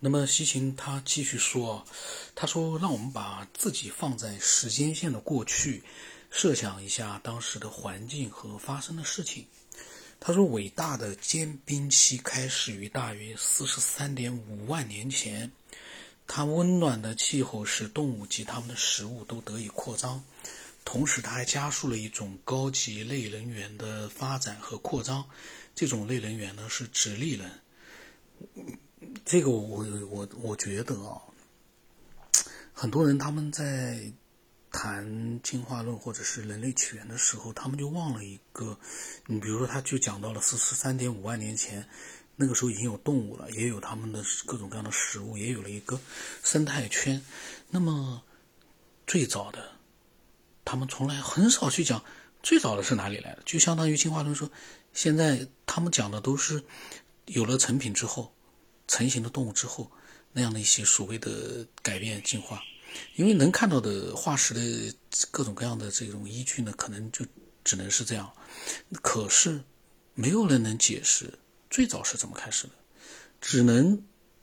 那么西芹他继续说，他说让我们把自己放在时间线的过去，设想一下当时的环境和发生的事情。他说，伟大的间冰期开始于大约四十三点五万年前，它温暖的气候使动物及它们的食物都得以扩张，同时它还加速了一种高级类人猿的发展和扩张。这种类人猿呢是直立人。这个我我我觉得啊，很多人他们在谈进化论或者是人类起源的时候，他们就忘了一个，你比如说，他就讲到了四十三点五万年前，那个时候已经有动物了，也有他们的各种各样的食物，也有了一个生态圈。那么最早的，他们从来很少去讲最早的是哪里来的，就相当于进化论说，现在他们讲的都是有了成品之后。成型的动物之后，那样的一些所谓的改变进化，因为能看到的化石的各种各样的这种依据呢，可能就只能是这样。可是没有人能解释最早是怎么开始的，只能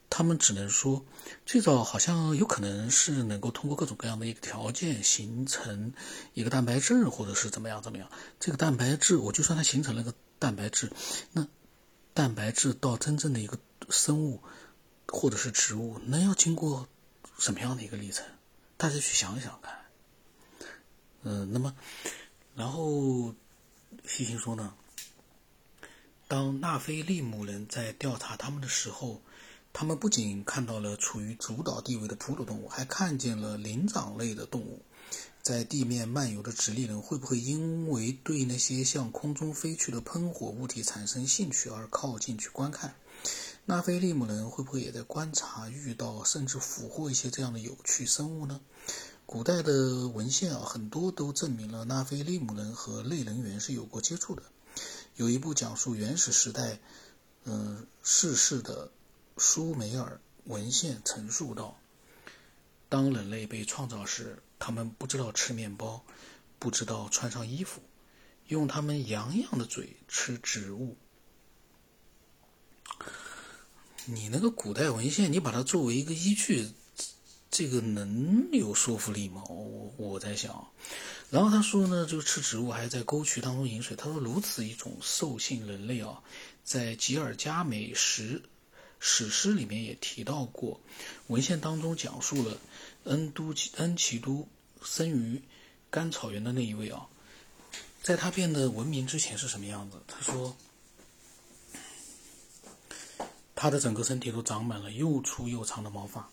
他们只能说最早好像有可能是能够通过各种各样的一个条件形成一个蛋白质，或者是怎么样怎么样。这个蛋白质，我就算它形成了个蛋白质，那蛋白质到真正的一个。生物或者是植物，那要经过什么样的一个历程？大家去想想看。嗯，那么，然后西西说呢，当纳菲利姆人在调查他们的时候，他们不仅看到了处于主导地位的哺乳动物，还看见了灵长类的动物。在地面漫游的直立人会不会因为对那些向空中飞去的喷火物体产生兴趣而靠近去观看？纳菲利姆人会不会也在观察、遇到甚至俘获一些这样的有趣生物呢？古代的文献啊，很多都证明了纳菲利姆人和类人猿是有过接触的。有一部讲述原始时代，嗯，逝世的舒梅尔文献陈述道：当人类被创造时，他们不知道吃面包，不知道穿上衣服，用他们洋洋的嘴吃植物。你那个古代文献，你把它作为一个依据，这个能有说服力吗？我我在想。然后他说呢，就吃植物，还在沟渠当中饮水。他说，如此一种兽性人类啊，在吉尔加美什史诗里面也提到过。文献当中讲述了恩都恩奇都生于甘草原的那一位啊，在他变得文明之前是什么样子？他说。他的整个身体都长满了又粗又长的毛发，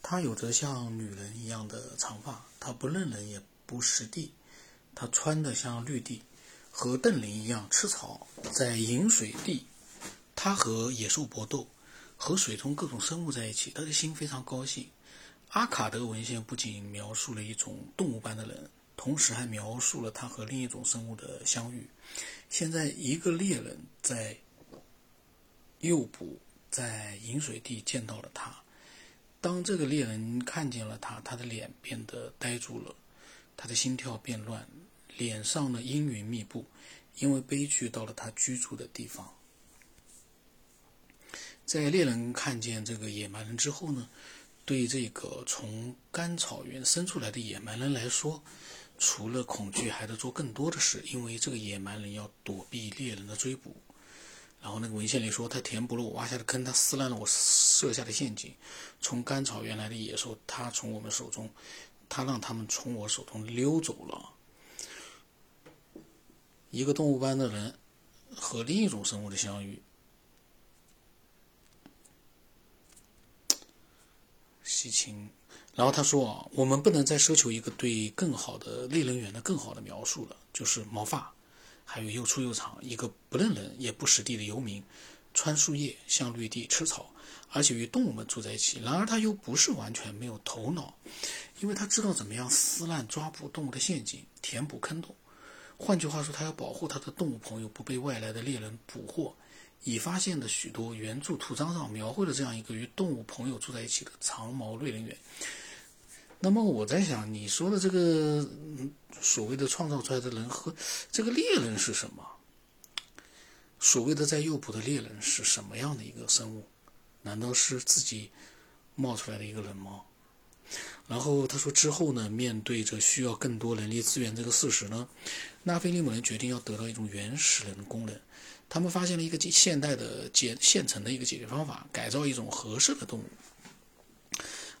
他有着像女人一样的长发，他不认人也不识地，他穿的像绿地，和邓林一样吃草，在饮水地，他和野兽搏斗，和水中各种生物在一起，他的心非常高兴。阿卡德文献不仅描述了一种动物般的人，同时还描述了他和另一种生物的相遇。现在一个猎人在诱捕。在饮水地见到了他。当这个猎人看见了他，他的脸变得呆住了，他的心跳变乱，脸上呢阴云密布，因为悲剧到了他居住的地方。在猎人看见这个野蛮人之后呢，对这个从干草原生出来的野蛮人来说，除了恐惧，还得做更多的事，因为这个野蛮人要躲避猎人的追捕。然后那个文献里说，他填补了我挖下的坑，他撕烂了我设下的陷阱。从甘草原来的野兽，他从我们手中，他让他们从我手中溜走了。一个动物般的人和另一种生物的相遇，西芹。然后他说啊，我们不能再奢求一个对更好的类人猿的更好的描述了，就是毛发。还有又粗又长，一个不认人也不识地的游民，穿树叶，向绿地吃草，而且与动物们住在一起。然而他又不是完全没有头脑，因为他知道怎么样撕烂、抓捕动物的陷阱，填补坑洞。换句话说，他要保护他的动物朋友不被外来的猎人捕获。已发现的许多原著图章上描绘了这样一个与动物朋友住在一起的长毛类人猿。那么我在想，你说的这个所谓的创造出来的人和这个猎人是什么？所谓的在诱捕的猎人是什么样的一个生物？难道是自己冒出来的一个人吗？然后他说之后呢，面对着需要更多人力资源这个事实呢，纳菲利姆人决定要得到一种原始人的功能。他们发现了一个现代的解现成的一个解决方法，改造一种合适的动物。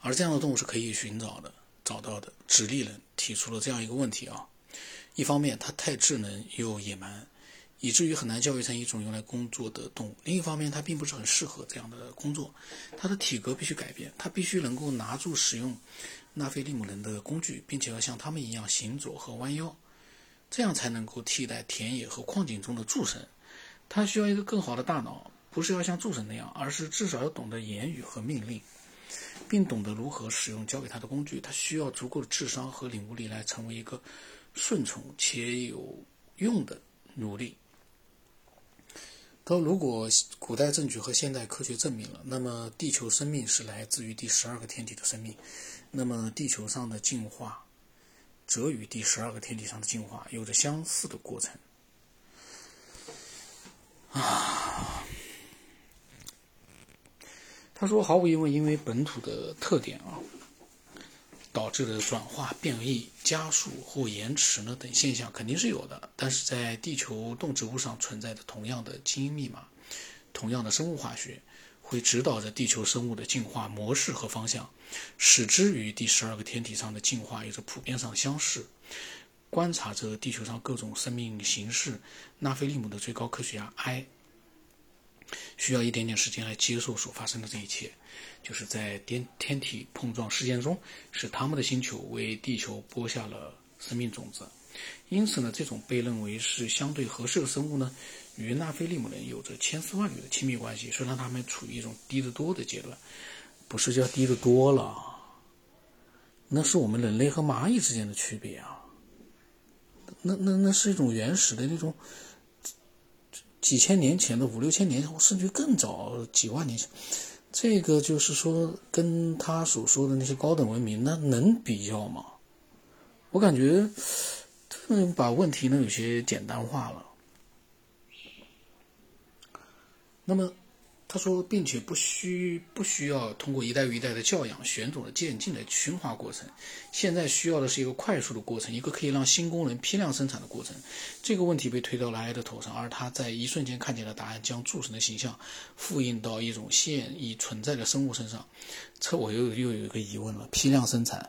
而这样的动物是可以寻找的、找到的。直立人提出了这样一个问题啊：一方面，它太智能又野蛮，以至于很难教育成一种用来工作的动物；另一方面，它并不是很适合这样的工作。它的体格必须改变，它必须能够拿住使用纳菲利姆人的工具，并且要像他们一样行走和弯腰，这样才能够替代田野和矿井中的助神。他需要一个更好的大脑，不是要像助手那样，而是至少要懂得言语和命令，并懂得如何使用交给他的工具。他需要足够的智商和领悟力来成为一个顺从且有用的奴隶。他说：“如果古代证据和现代科学证明了，那么地球生命是来自于第十二个天体的生命，那么地球上的进化则与第十二个天体上的进化有着相似的过程。”啊，他说，毫无疑问，因为本土的特点啊，导致的转化、变异、加速或延迟呢等现象肯定是有的。但是在地球动植物上存在着同样的基因密码，同样的生物化学，会指导着地球生物的进化模式和方向，使之与第十二个天体上的进化有着普遍上相似。观察着地球上各种生命形式，纳菲利姆的最高科学家埃需要一点点时间来接受所发生的这一切，就是在天天体碰撞事件中，使他们的星球为地球播下了生命种子。因此呢，这种被认为是相对合适的生物呢，与纳菲利姆人有着千丝万缕的亲密关系。虽然他们处于一种低得多的阶段，不是叫低得多了，那是我们人类和蚂蚁之间的区别啊。那那那是一种原始的那种几千年前的五六千年，甚至更早几万年前，这个就是说跟他所说的那些高等文明，那能比较吗？我感觉这把问题呢有些简单化了。那么。他说，并且不需不需要通过一代又一代的教养、选种的渐进的驯化过程，现在需要的是一个快速的过程，一个可以让新功能批量生产的过程。这个问题被推到了埃的头上，而他在一瞬间看见了答案，将诸神的形象复印到一种现已存在的生物身上。这我又又有一个疑问了：批量生产，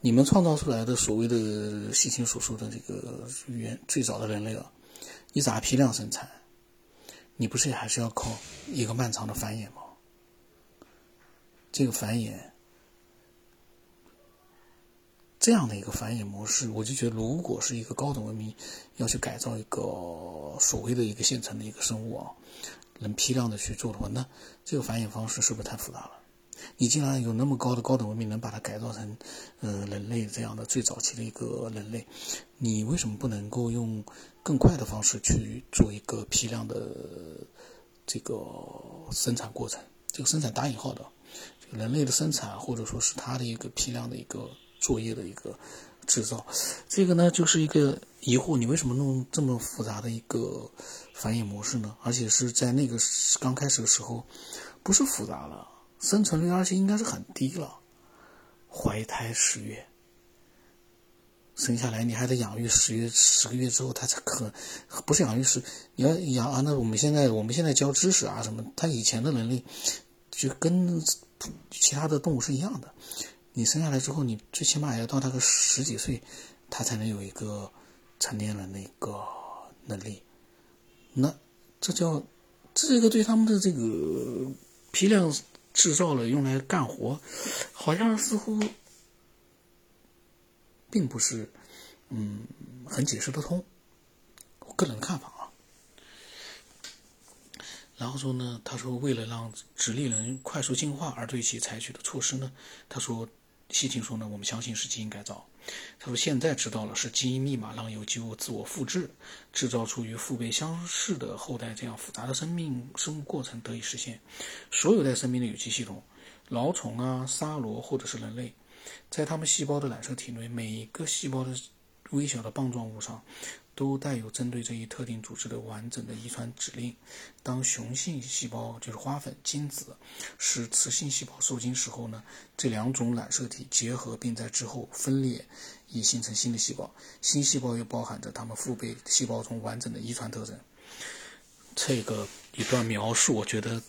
你们创造出来的所谓的西青所说的这个原最早的人类啊，你咋批量生产？你不是还是要靠一个漫长的繁衍吗？这个繁衍，这样的一个繁衍模式，我就觉得，如果是一个高等文明要去改造一个所谓的一个现成的一个生物啊，能批量的去做的话，那这个繁衍方式是不是太复杂了？你既然有那么高的高等文明，能把它改造成，呃，人类这样的最早期的一个人类，你为什么不能够用更快的方式去做一个批量的这个生产过程？这个生产打引号的，人类的生产或者说是它的一个批量的一个作业的一个制造，这个呢就是一个疑惑：你为什么弄这么复杂的一个繁衍模式呢？而且是在那个刚开始的时候，不是复杂了。生存率而且应该是很低了，怀胎十月，生下来你还得养育十月十个月之后，他才可不是养育是你要养啊？那我们现在我们现在教知识啊什么？他以前的能力就跟其他的动物是一样的，你生下来之后，你最起码要到那个十几岁，他才能有一个成年人的一个能力。那这叫这个对他们的这个批量。制造了用来干活，好像似乎并不是，嗯，很解释得通。我个人的看法啊。然后说呢，他说为了让直立人快速进化而对其采取的措施呢，他说，西青说呢，我们相信是基因改造。他说：“现在知道了，是基因密码让有机物自我复制，制造出与父辈相似的后代，这样复杂的生命生物过程得以实现。所有带生命的有机系统，老虫啊、沙罗或者是人类，在他们细胞的染色体内，每一个细胞的微小的棒状物上，都带有针对这一特定组织的完整的遗传指令。当雄性细胞就是花粉精子使雌性细胞受精时候呢，这两种染色体结合并在之后分裂，以形成新的细胞。新细胞又包含着它们父辈细胞中完整的遗传特征。这个一段描述，我觉得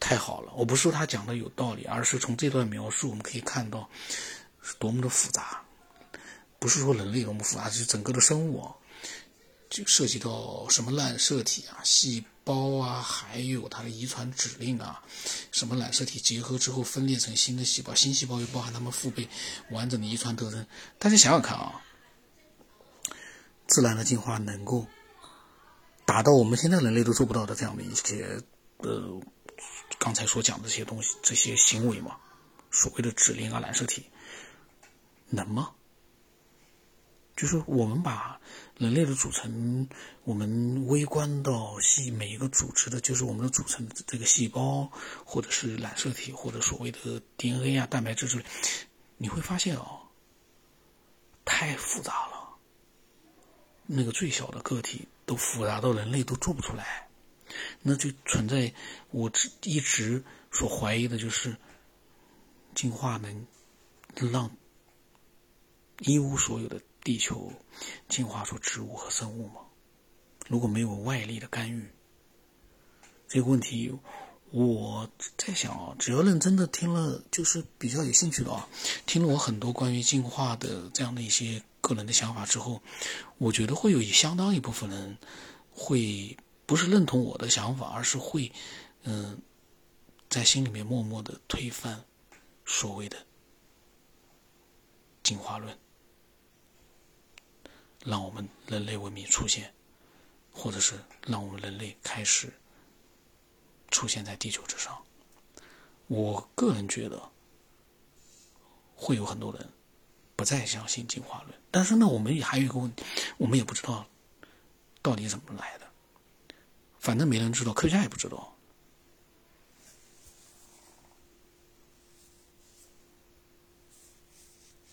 太好了。我不是说他讲的有道理，而是从这段描述我们可以看到是多么的复杂。不是说人类多么复杂，就是整个的生物啊。就涉及到什么染色体啊、细胞啊，还有它的遗传指令啊，什么染色体结合之后分裂成新的细胞，新细胞又包含它们父辈完整的遗传特征。大家想想看啊，自然的进化能够达到我们现在人类都做不到的这样的一些呃，刚才所讲的这些东西、这些行为吗？所谓的指令啊、染色体，能吗？就是我们把人类的组成，我们微观到细每一个组织的，就是我们的组成这个细胞，或者是染色体，或者所谓的 DNA 啊、蛋白质之类，你会发现哦，太复杂了。那个最小的个体都复杂到人类都做不出来，那就存在我一直所怀疑的就是，进化能让一无所有的。地球进化出植物和生物吗？如果没有外力的干预，这个问题，我在想啊，只要认真的听了，就是比较有兴趣的啊，听了我很多关于进化的这样的一些个人的想法之后，我觉得会有相当一部分人会不是认同我的想法，而是会嗯，在心里面默默的推翻所谓的进化论。让我们人类文明出现，或者是让我们人类开始出现在地球之上。我个人觉得会有很多人不再相信进化论，但是呢，我们也还有一个问题，我们也不知道到底怎么来的。反正没人知道，科学家也不知道。